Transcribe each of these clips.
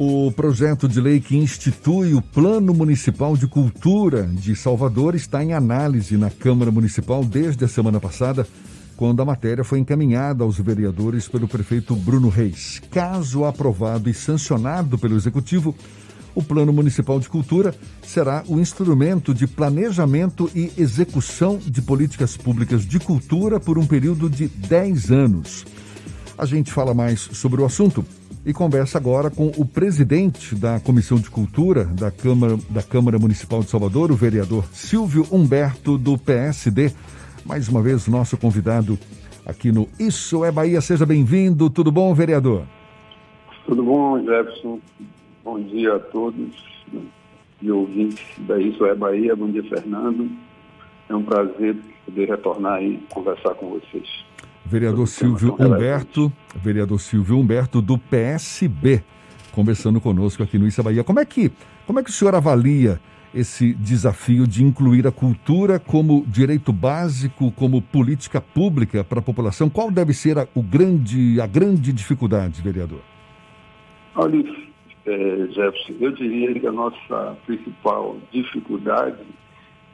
O projeto de lei que institui o Plano Municipal de Cultura de Salvador está em análise na Câmara Municipal desde a semana passada, quando a matéria foi encaminhada aos vereadores pelo prefeito Bruno Reis. Caso aprovado e sancionado pelo Executivo, o Plano Municipal de Cultura será o instrumento de planejamento e execução de políticas públicas de cultura por um período de 10 anos. A gente fala mais sobre o assunto e conversa agora com o presidente da Comissão de Cultura da Câmara, da Câmara Municipal de Salvador, o vereador Silvio Humberto, do PSD. Mais uma vez, nosso convidado aqui no Isso é Bahia. Seja bem-vindo. Tudo bom, vereador? Tudo bom, Jefferson. Bom dia a todos e ouvintes da Isso é Bahia. Bom dia, Fernando. É um prazer poder retornar e conversar com vocês. Vereador Silvio Humberto, vereador Silvio Humberto do PSB, conversando conosco aqui no Isso é Bahia. Como é que, como é que o senhor avalia esse desafio de incluir a cultura como direito básico, como política pública para a população? Qual deve ser a, o grande, a grande dificuldade, vereador? Olha, é, Jefferson, eu diria que a nossa principal dificuldade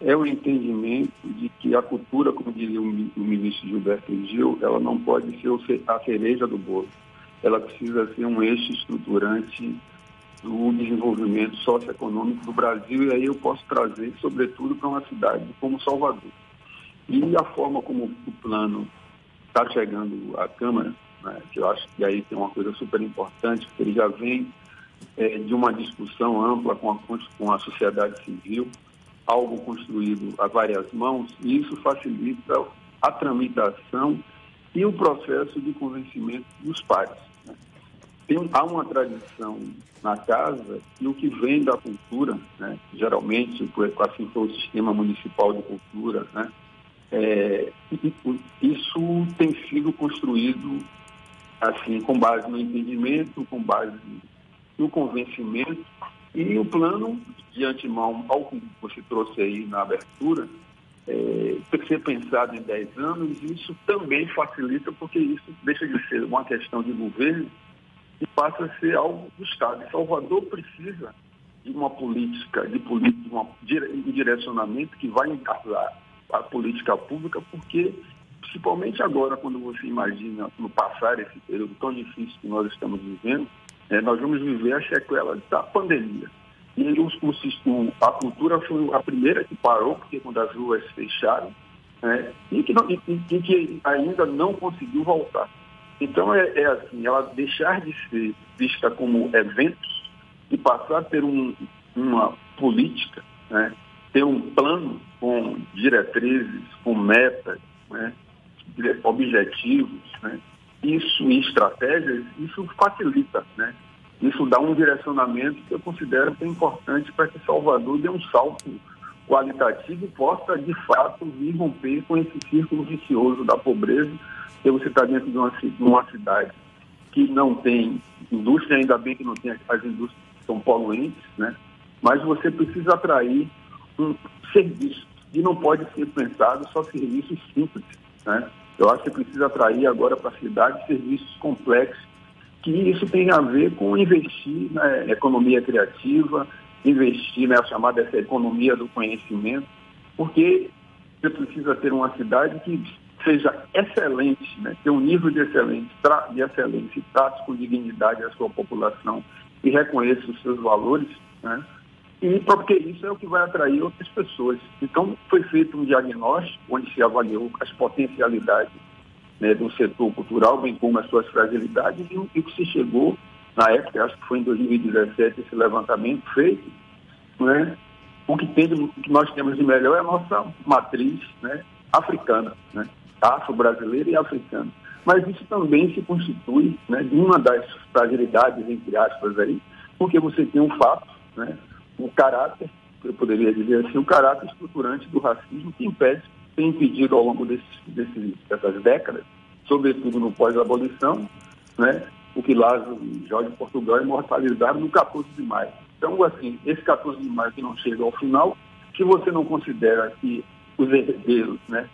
é o entendimento de que a cultura, como diria o, ministro Gilberto Gil, ela não pode ser a cereja do bolo. Ela precisa ser um eixo estruturante do desenvolvimento socioeconômico do Brasil, e aí eu posso trazer, sobretudo, para uma cidade como Salvador. E a forma como o plano está chegando à Câmara, né, que eu acho que aí tem uma coisa super importante, porque ele já vem é, de uma discussão ampla com a, com a sociedade civil, algo construído a várias mãos, e isso facilita a tramitação e o processo de convencimento dos pais. Né? Tem, há uma tradição na casa e o que vem da cultura, né? geralmente, assim foi o sistema municipal de cultura, né? É, isso tem sido construído assim com base no entendimento, com base no convencimento e o plano, de antemão, ao que você trouxe aí na abertura, é, tem que ser pensado em 10 anos, e isso também facilita, porque isso deixa de ser uma questão de governo e passa a ser algo do Estado. Salvador precisa de uma política, de, política, de um direcionamento que vai encarnar a política pública, porque, principalmente agora, quando você imagina no passar esse período tão difícil que nós estamos vivendo, é, nós vamos viver a sequela da pandemia. E o, a cultura foi a primeira que parou, porque quando as ruas fecharam, né, e, que não, e, e, que ainda não conseguiu voltar. Então, é, é, assim, ela deixar de ser vista como eventos e passar a ter um, uma política, né, ter um plano com diretrizes, com metas, né, objetivos, né, isso e estratégias, isso facilita, né? Isso dá um direcionamento que eu considero que é importante para que Salvador dê um salto qualitativo e possa, de fato, vir romper com esse círculo vicioso da pobreza, que você está dentro de uma, de uma cidade que não tem indústria, ainda bem que não tem as indústrias que são poluentes, né? Mas você precisa atrair um serviço e não pode ser pensado só serviços simples, né? Eu acho que precisa atrair agora para a cidade serviços complexos, que isso tem a ver com investir na economia criativa, investir na chamada essa economia do conhecimento, porque você precisa ter uma cidade que seja excelente, né? ter um nível de excelência, de excelência trate com dignidade a sua população e reconheça os seus valores, né? E porque isso é o que vai atrair outras pessoas. Então, foi feito um diagnóstico onde se avaliou as potencialidades né, do setor cultural, bem como as suas fragilidades, e o que se chegou, na época, acho que foi em 2017, esse levantamento feito, né, o que, tem, o que nós temos de melhor é a nossa matriz né, africana, né, afro-brasileira e africana. Mas isso também se constitui né, de uma das fragilidades, entre aspas, aí, porque você tem um fato, né, o caráter, eu poderia dizer assim, o caráter estruturante do racismo que impede, tem impedido ao longo desses, desses, dessas décadas, sobretudo no pós-abolição, né, o que Lázaro e Jorge Portugal imortalizaram no 14 de maio. Então, assim, esse 14 de maio que não chega ao final, que você não considera que os herdeiros né,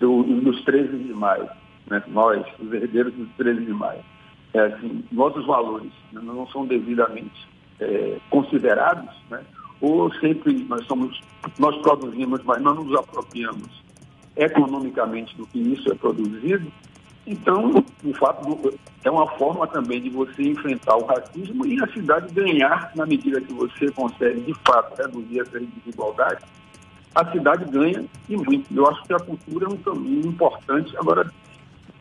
do, dos 13 de maio, né, nós, os herdeiros dos 13 de maio, é, assim, nossos valores né, não são devidamente é, considerados, né, ou sempre nós somos, nós produzimos, mas não nos apropriamos economicamente do que isso é produzido, então, o fato é uma forma também de você enfrentar o racismo e a cidade ganhar na medida que você consegue, de fato, reduzir essa desigualdade. A cidade ganha e muito. Eu acho que a cultura é um caminho importante. Agora,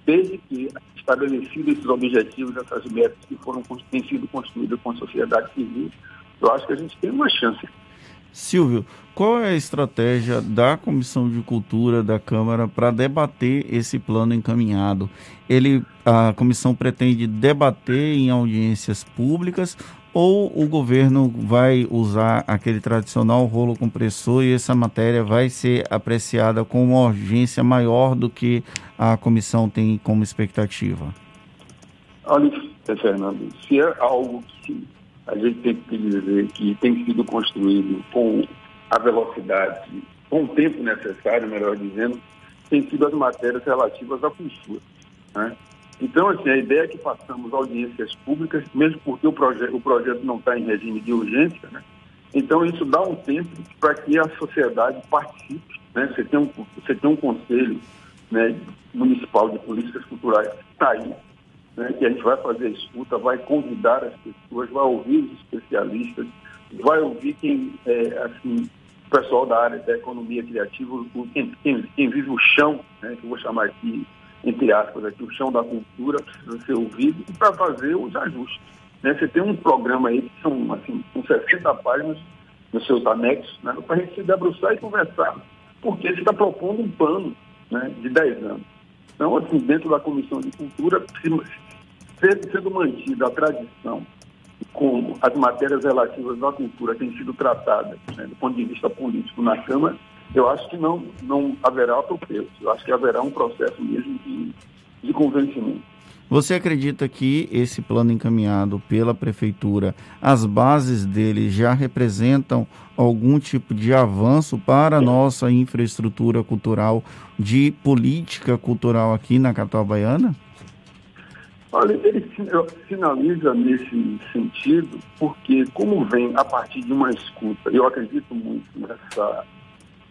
desde que estabelecidos esses objetivos, essas metas que foram têm sido construídas com a sociedade civil, eu acho que a gente tem uma chance. Silvio, qual é a estratégia da Comissão de Cultura da Câmara para debater esse plano encaminhado? Ele, a comissão pretende debater em audiências públicas ou o governo vai usar aquele tradicional rolo compressor e essa matéria vai ser apreciada com uma urgência maior do que a comissão tem como expectativa? Olha, Fernando, se é algo que a gente tem que dizer que tem sido construído com a velocidade, com o tempo necessário, melhor dizendo, tem sido as matérias relativas à cultura. Né? Então, assim, a ideia é que façamos audiências públicas, mesmo porque o, proje o projeto não está em regime de urgência, né? então isso dá um tempo para que a sociedade participe. Né? Você, tem um, você tem um conselho né, municipal de políticas culturais que está aí, né, que a gente vai fazer a escuta, vai convidar as pessoas, vai ouvir os especialistas, vai ouvir quem, é, assim, o pessoal da área da economia criativa, quem, quem, quem, vive o chão, né, que eu vou chamar aqui, entre aspas, aqui, o chão da cultura, precisa ser ouvido, e para fazer os ajustes. Né? Você tem um programa aí que são, assim, com 60 páginas nos seus anexos, né, para a gente se debruçar e conversar, porque você está propondo um plano né, de 10 anos. Então, assim, dentro da Comissão de Cultura, sendo mantida a tradição como as matérias relativas à cultura têm sido tratadas né, do ponto de vista político na Câmara, eu acho que não, não haverá atropelo. Eu acho que haverá um processo mesmo de, de convencimento. Você acredita que esse plano encaminhado pela prefeitura, as bases dele já representam algum tipo de avanço para a nossa infraestrutura cultural de política cultural aqui na capital baiana? Olha, ele sinaliza nesse sentido, porque como vem a partir de uma escuta, eu acredito muito nessa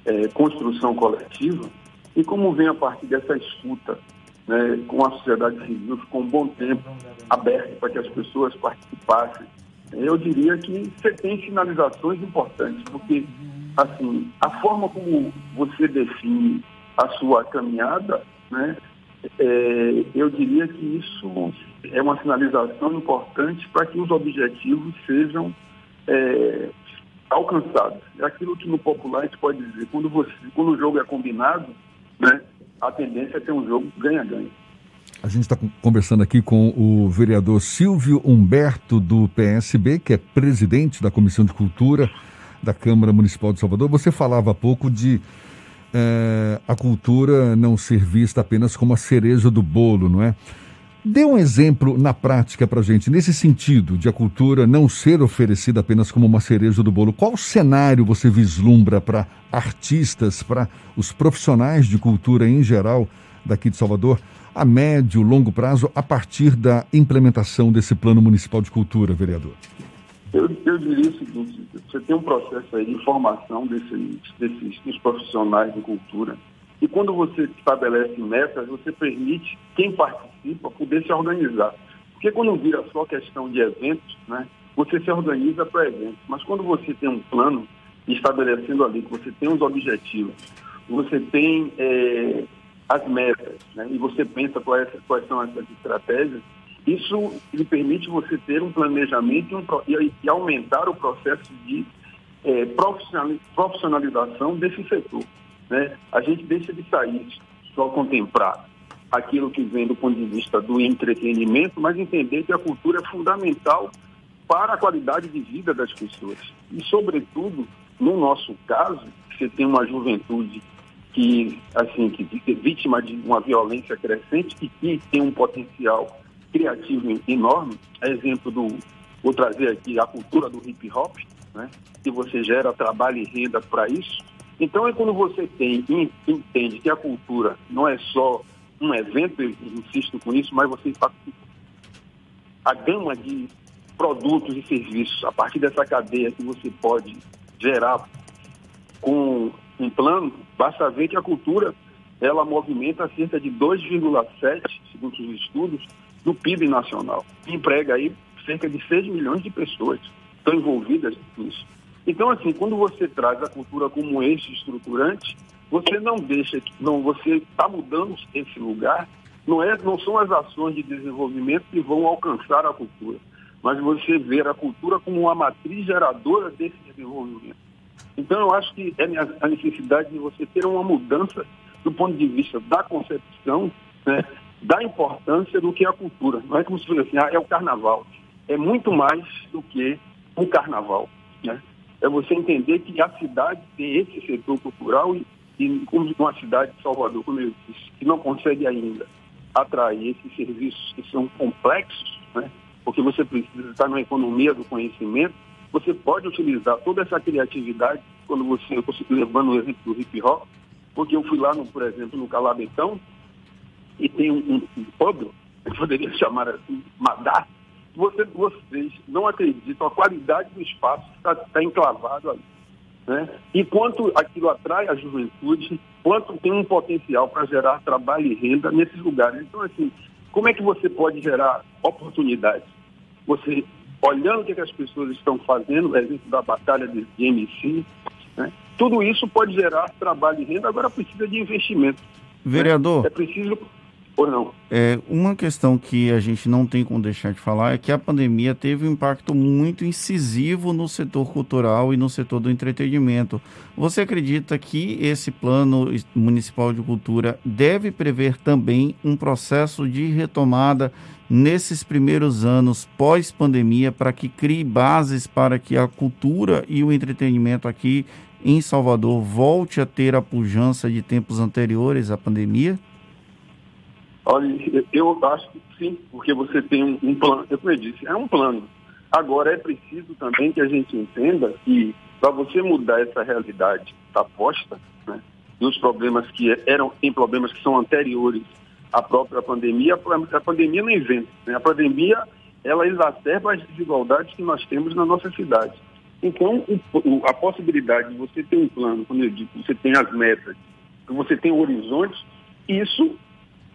é, construção coletiva, e como vem a partir dessa escuta né, com a sociedade civil, ficou um bom tempo aberto para que as pessoas participassem, eu diria que você tem sinalizações importantes, porque assim, a forma como você define a sua caminhada, né, é, eu diria que isso é uma sinalização importante para que os objetivos sejam é, alcançados. É aquilo que no popular a gente pode dizer, quando, você, quando o jogo é combinado, né, a tendência é ter um jogo ganha-ganha. A gente está conversando aqui com o vereador Silvio Humberto, do PSB, que é presidente da Comissão de Cultura da Câmara Municipal de Salvador. Você falava há pouco de é, a cultura não ser vista apenas como a cereja do bolo, não é? Dê um exemplo na prática para gente, nesse sentido, de a cultura não ser oferecida apenas como uma cereja do bolo. Qual cenário você vislumbra para artistas, para os profissionais de cultura em geral daqui de Salvador, a médio, longo prazo, a partir da implementação desse plano municipal de cultura, vereador? Eu, eu diria o seguinte, você tem um processo aí de formação desses, desses profissionais de cultura e quando você estabelece metas, você permite quem participa poder se organizar. Porque quando vira só questão de eventos, né, você se organiza para eventos. Mas quando você tem um plano estabelecendo ali que você tem os objetivos, você tem é, as metas, né, e você pensa quais, quais são essas estratégias, isso lhe permite você ter um planejamento e, um, e aumentar o processo de é, profissionalização desse setor. Né? A gente deixa de sair só contemplar aquilo que vem do ponto de vista do entretenimento, mas entender que a cultura é fundamental para a qualidade de vida das pessoas. E, sobretudo, no nosso caso, você tem uma juventude que, assim, que é vítima de uma violência crescente e que tem um potencial criativo enorme. É exemplo do, vou trazer aqui a cultura do hip hop, né? que você gera trabalho e renda para isso. Então é quando você tem entende que a cultura não é só um evento, eu insisto com isso, mas você está a gama de produtos e serviços a partir dessa cadeia que você pode gerar com um plano, basta ver que a cultura ela movimenta cerca de 2,7, segundo os estudos, do PIB nacional. Emprega aí cerca de 6 milhões de pessoas estão envolvidas nisso. Então, assim, quando você traz a cultura como eixo estruturante, você não deixa, não, você está mudando esse lugar. Não, é, não são as ações de desenvolvimento que vão alcançar a cultura, mas você ver a cultura como uma matriz geradora desse desenvolvimento. Então, eu acho que é a necessidade de você ter uma mudança do ponto de vista da concepção, né, da importância do que a cultura. Não é como se fosse assim, ah, é o carnaval. É muito mais do que um carnaval. Né? É você entender que a cidade tem esse setor cultural e, e como uma cidade de Salvador, como eu disse, que não consegue ainda atrair esses serviços que são complexos, né? porque você precisa estar na economia do conhecimento, você pode utilizar toda essa criatividade, quando você, levando o exemplo do hip hop, porque eu fui lá, no, por exemplo, no Calabetão, e tem um, um, um pub, eu poderia chamar assim, Madá, você, vocês não acreditam a qualidade do espaço que está tá enclavado ali. Né? E quanto aquilo atrai a juventude, quanto tem um potencial para gerar trabalho e renda nesses lugares. Então, assim, como é que você pode gerar oportunidades? Você, olhando o que, é que as pessoas estão fazendo, exemplo da batalha de, de MC, né? tudo isso pode gerar trabalho e renda, agora precisa de investimento. Vereador. Né? É preciso não? É, uma questão que a gente não tem como deixar de falar é que a pandemia teve um impacto muito incisivo no setor cultural e no setor do entretenimento. Você acredita que esse plano municipal de cultura deve prever também um processo de retomada nesses primeiros anos pós-pandemia para que crie bases para que a cultura e o entretenimento aqui em Salvador volte a ter a pujança de tempos anteriores à pandemia? Olha, eu acho que sim, porque você tem um, um plano, eu como disse, é um plano. Agora é preciso também que a gente entenda que para você mudar essa realidade da posta, né, e os problemas que eram, tem problemas que são anteriores à própria pandemia, a pandemia não inventa. Né? A pandemia, ela exacerba as desigualdades que nós temos na nossa cidade. Então, o, a possibilidade de você ter um plano, quando eu digo, você tem as metas, você tem horizontes, isso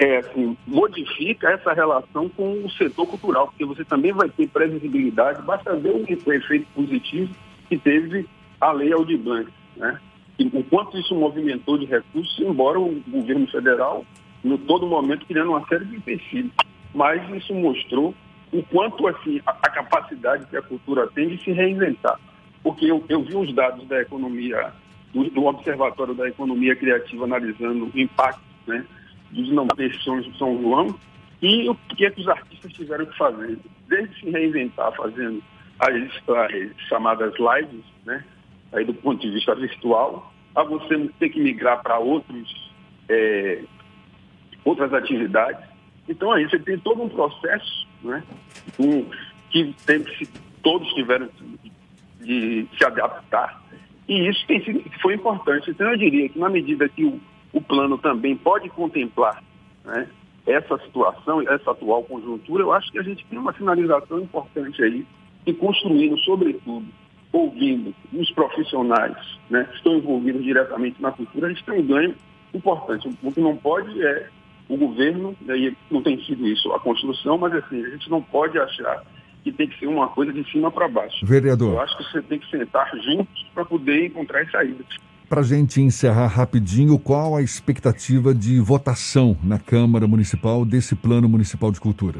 é, assim, modifica essa relação com o setor cultural, porque você também vai ter previsibilidade, basta ver o efeito positivo que teve a lei Aldir Blanc, né? E o quanto isso movimentou de recursos, embora o governo federal, no todo momento, criando uma série de empecilhos. Mas isso mostrou o quanto assim, a, a, capacidade que a cultura tem de se reinventar. Porque eu, eu vi os dados da economia, do, do Observatório da Economia Criativa analisando o impacto né, dos pessoas de São João e o que, é que os artistas tiveram que fazer, desde se reinventar fazendo as, as chamadas lives, né, aí do ponto de vista virtual, a você ter que migrar para outros é, outras atividades. Então aí você tem todo um processo né, um, que tem todos tiveram de, se adaptar. E isso tem foi importante. Então eu diria que na medida que o, o plano também pode contemplar né, essa situação, essa atual conjuntura, eu acho que a gente tem uma sinalização importante aí e construindo, sobretudo, ouvindo os profissionais né, que estão envolvidos diretamente na cultura, a gente tem um ganho importante. O que não pode é o governo, daí não tem sido isso a construção, mas assim, a gente não pode achar que tem que ser uma coisa de cima para baixo. Vereador. Eu acho que você tem que sentar juntos para poder encontrar saídas. Para a gente encerrar rapidinho, qual a expectativa de votação na Câmara Municipal desse Plano Municipal de Cultura?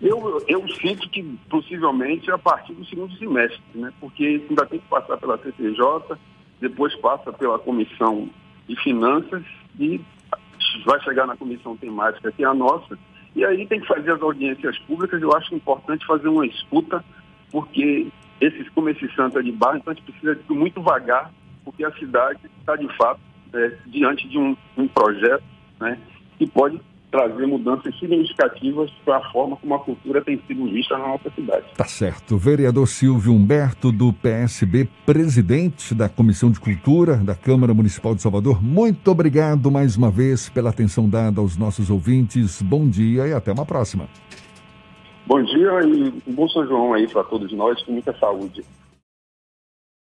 Eu, eu sinto que possivelmente a partir do segundo semestre, né? porque ainda tem que passar pela CCJ, depois passa pela Comissão de Finanças e vai chegar na comissão temática, que é a nossa, e aí tem que fazer as audiências públicas. Eu acho importante fazer uma escuta, porque esses, como esse Santa de Barra, então a gente precisa de muito vagar porque a cidade está, de fato, é, diante de um, um projeto né, que pode trazer mudanças significativas para a forma como a cultura tem sido vista na nossa cidade. Tá certo. Vereador Silvio Humberto, do PSB, presidente da Comissão de Cultura da Câmara Municipal de Salvador, muito obrigado mais uma vez pela atenção dada aos nossos ouvintes. Bom dia e até uma próxima. Bom dia e um bom São João aí para todos nós, com muita saúde.